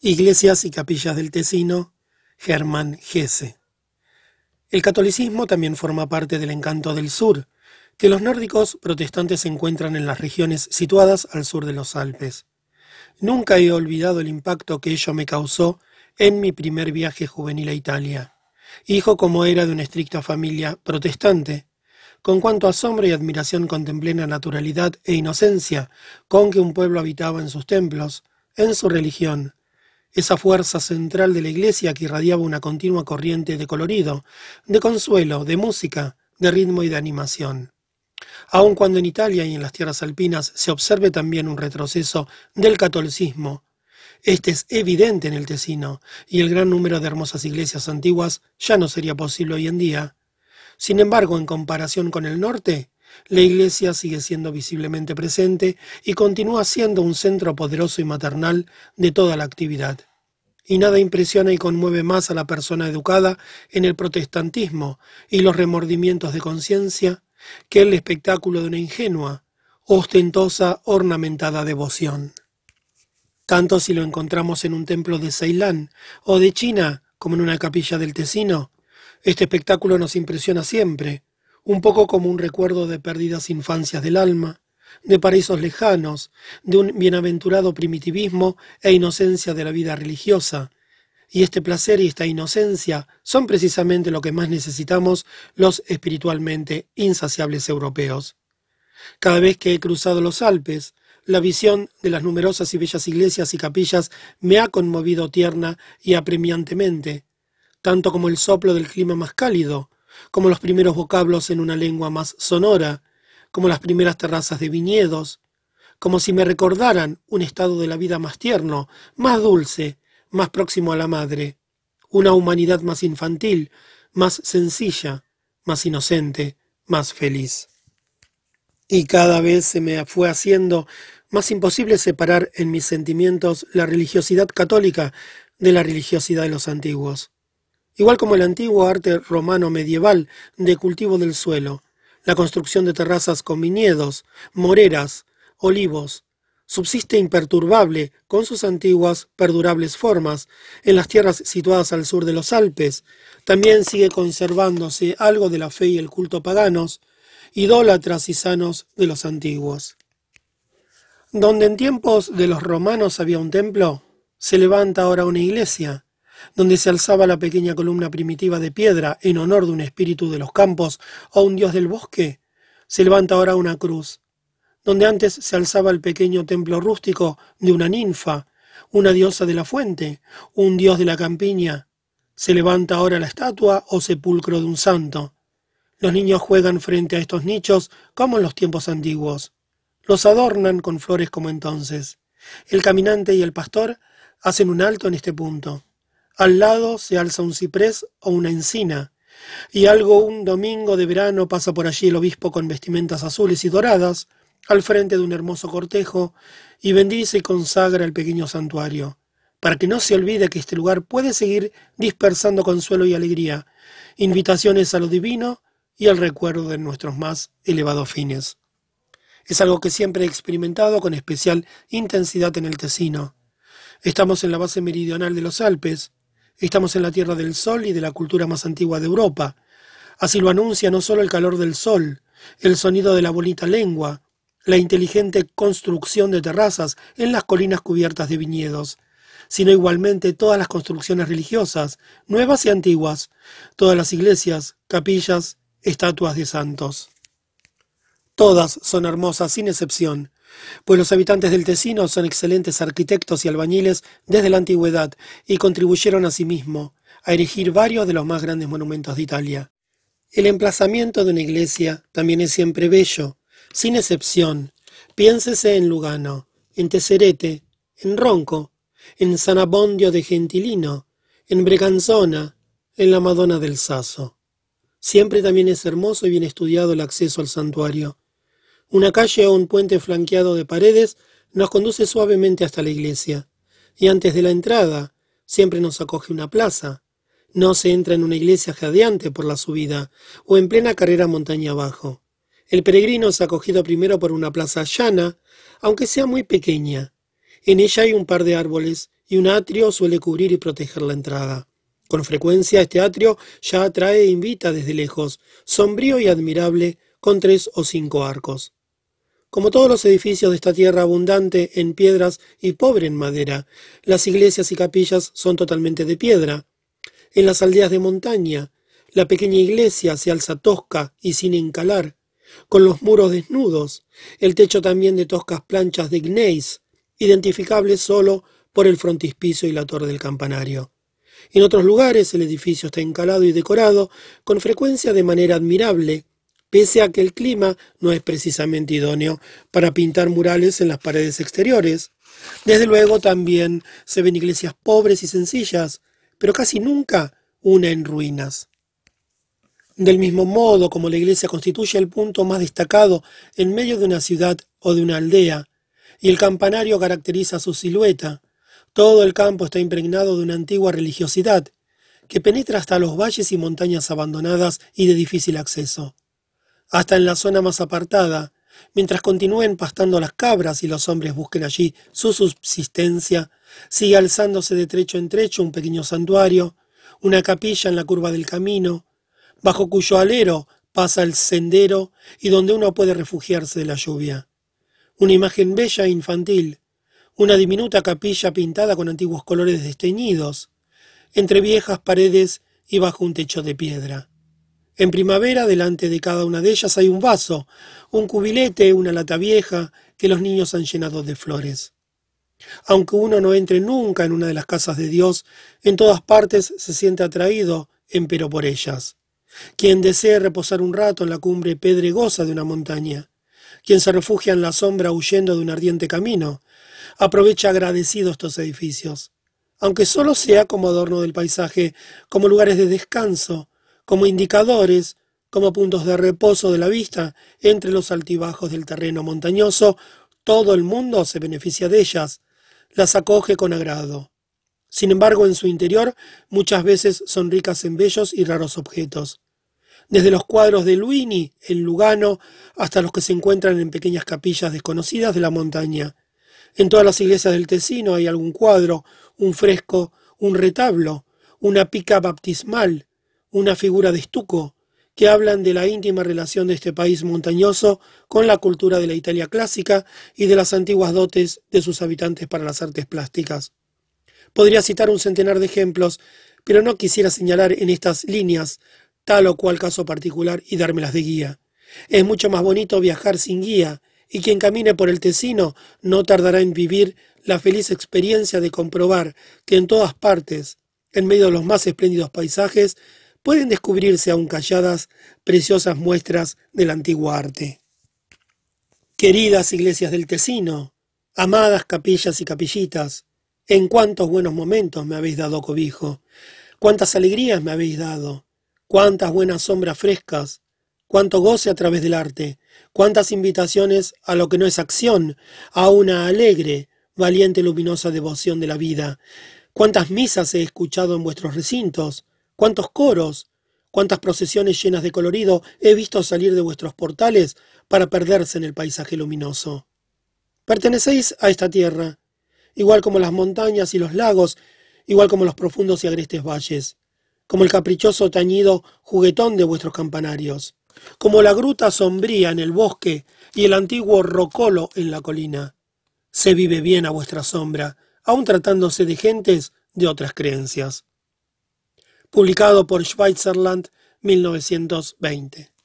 Iglesias y capillas del Tesino, Germán Gese. El catolicismo también forma parte del encanto del sur, que los nórdicos protestantes encuentran en las regiones situadas al sur de los Alpes. Nunca he olvidado el impacto que ello me causó en mi primer viaje juvenil a Italia. Hijo como era de una estricta familia protestante, con cuánto asombro y admiración contemplé la naturalidad e inocencia con que un pueblo habitaba en sus templos, en su religión, esa fuerza central de la iglesia que irradiaba una continua corriente de colorido, de consuelo, de música, de ritmo y de animación. Aun cuando en Italia y en las tierras alpinas se observe también un retroceso del catolicismo, este es evidente en el Tesino, y el gran número de hermosas iglesias antiguas ya no sería posible hoy en día. Sin embargo, en comparación con el norte, la iglesia sigue siendo visiblemente presente y continúa siendo un centro poderoso y maternal de toda la actividad. Y nada impresiona y conmueve más a la persona educada en el protestantismo y los remordimientos de conciencia que el espectáculo de una ingenua, ostentosa, ornamentada devoción. Tanto si lo encontramos en un templo de Ceilán o de China como en una capilla del Tesino, este espectáculo nos impresiona siempre, un poco como un recuerdo de perdidas infancias del alma, de paraísos lejanos, de un bienaventurado primitivismo e inocencia de la vida religiosa. Y este placer y esta inocencia son precisamente lo que más necesitamos los espiritualmente insaciables europeos. Cada vez que he cruzado los Alpes, la visión de las numerosas y bellas iglesias y capillas me ha conmovido tierna y apremiantemente, tanto como el soplo del clima más cálido, como los primeros vocablos en una lengua más sonora, como las primeras terrazas de viñedos, como si me recordaran un estado de la vida más tierno, más dulce, más próximo a la madre, una humanidad más infantil, más sencilla, más inocente, más feliz. Y cada vez se me fue haciendo más imposible separar en mis sentimientos la religiosidad católica de la religiosidad de los antiguos igual como el antiguo arte romano medieval de cultivo del suelo, la construcción de terrazas con viñedos, moreras, olivos, subsiste imperturbable con sus antiguas, perdurables formas en las tierras situadas al sur de los Alpes. También sigue conservándose algo de la fe y el culto paganos, idólatras y sanos de los antiguos. Donde en tiempos de los romanos había un templo, se levanta ahora una iglesia, donde se alzaba la pequeña columna primitiva de piedra en honor de un espíritu de los campos o un dios del bosque, se levanta ahora una cruz, donde antes se alzaba el pequeño templo rústico de una ninfa, una diosa de la fuente, un dios de la campiña, se levanta ahora la estatua o sepulcro de un santo. Los niños juegan frente a estos nichos como en los tiempos antiguos. Los adornan con flores como entonces. El caminante y el pastor hacen un alto en este punto. Al lado se alza un ciprés o una encina, y algo un domingo de verano pasa por allí el obispo con vestimentas azules y doradas, al frente de un hermoso cortejo, y bendice y consagra el pequeño santuario, para que no se olvide que este lugar puede seguir dispersando consuelo y alegría, invitaciones a lo divino y al recuerdo de nuestros más elevados fines. Es algo que siempre he experimentado con especial intensidad en el Tesino. Estamos en la base meridional de los Alpes, Estamos en la Tierra del Sol y de la cultura más antigua de Europa. Así lo anuncia no solo el calor del sol, el sonido de la bonita lengua, la inteligente construcción de terrazas en las colinas cubiertas de viñedos, sino igualmente todas las construcciones religiosas, nuevas y antiguas, todas las iglesias, capillas, estatuas de santos. Todas son hermosas sin excepción, pues los habitantes del Tesino son excelentes arquitectos y albañiles desde la antigüedad y contribuyeron asimismo a erigir varios de los más grandes monumentos de Italia. El emplazamiento de una iglesia también es siempre bello, sin excepción. Piénsese en Lugano, en Teserete, en Ronco, en San Abondio de Gentilino, en Breganzona, en la Madonna del Saso. Siempre también es hermoso y bien estudiado el acceso al santuario. Una calle o un puente flanqueado de paredes nos conduce suavemente hasta la iglesia, y antes de la entrada siempre nos acoge una plaza. No se entra en una iglesia jadeante por la subida o en plena carrera montaña abajo. El peregrino es acogido primero por una plaza llana, aunque sea muy pequeña. En ella hay un par de árboles y un atrio suele cubrir y proteger la entrada. Con frecuencia este atrio ya atrae e invita desde lejos, sombrío y admirable, con tres o cinco arcos. Como todos los edificios de esta tierra abundante en piedras y pobre en madera, las iglesias y capillas son totalmente de piedra. En las aldeas de montaña, la pequeña iglesia se alza tosca y sin encalar, con los muros desnudos, el techo también de toscas planchas de gneis, identificables solo por el frontispicio y la torre del campanario. En otros lugares el edificio está encalado y decorado con frecuencia de manera admirable, pese a que el clima no es precisamente idóneo para pintar murales en las paredes exteriores. Desde luego también se ven iglesias pobres y sencillas, pero casi nunca una en ruinas. Del mismo modo como la iglesia constituye el punto más destacado en medio de una ciudad o de una aldea, y el campanario caracteriza su silueta, todo el campo está impregnado de una antigua religiosidad, que penetra hasta los valles y montañas abandonadas y de difícil acceso. Hasta en la zona más apartada, mientras continúen pastando las cabras y los hombres busquen allí su subsistencia, sigue alzándose de trecho en trecho un pequeño santuario, una capilla en la curva del camino, bajo cuyo alero pasa el sendero y donde uno puede refugiarse de la lluvia. Una imagen bella e infantil, una diminuta capilla pintada con antiguos colores desteñidos, entre viejas paredes y bajo un techo de piedra. En primavera, delante de cada una de ellas hay un vaso, un cubilete, una lata vieja, que los niños han llenado de flores. Aunque uno no entre nunca en una de las casas de Dios, en todas partes se siente atraído, empero por ellas. Quien desee reposar un rato en la cumbre pedregosa de una montaña, quien se refugia en la sombra huyendo de un ardiente camino, aprovecha agradecido estos edificios, aunque solo sea como adorno del paisaje, como lugares de descanso, como indicadores, como puntos de reposo de la vista entre los altibajos del terreno montañoso, todo el mundo se beneficia de ellas, las acoge con agrado. Sin embargo, en su interior muchas veces son ricas en bellos y raros objetos. Desde los cuadros de Luini en Lugano hasta los que se encuentran en pequeñas capillas desconocidas de la montaña, en todas las iglesias del Tesino hay algún cuadro, un fresco, un retablo, una pica baptismal, una figura de estuco, que hablan de la íntima relación de este país montañoso con la cultura de la Italia clásica y de las antiguas dotes de sus habitantes para las artes plásticas. Podría citar un centenar de ejemplos, pero no quisiera señalar en estas líneas tal o cual caso particular y dármelas de guía. Es mucho más bonito viajar sin guía y quien camine por el Tesino no tardará en vivir la feliz experiencia de comprobar que en todas partes, en medio de los más espléndidos paisajes, pueden descubrirse aún calladas preciosas muestras del antiguo arte. Queridas iglesias del Tesino, amadas capillas y capillitas, en cuántos buenos momentos me habéis dado cobijo, cuántas alegrías me habéis dado, cuántas buenas sombras frescas, cuánto goce a través del arte, cuántas invitaciones a lo que no es acción, a una alegre, valiente, luminosa devoción de la vida, cuántas misas he escuchado en vuestros recintos, cuántos coros, cuántas procesiones llenas de colorido he visto salir de vuestros portales para perderse en el paisaje luminoso. Pertenecéis a esta tierra, igual como las montañas y los lagos, igual como los profundos y agrestes valles, como el caprichoso tañido juguetón de vuestros campanarios como la gruta sombría en el bosque y el antiguo rocolo en la colina. Se vive bien a vuestra sombra, aun tratándose de gentes de otras creencias. Publicado por Schweizerland, 1920.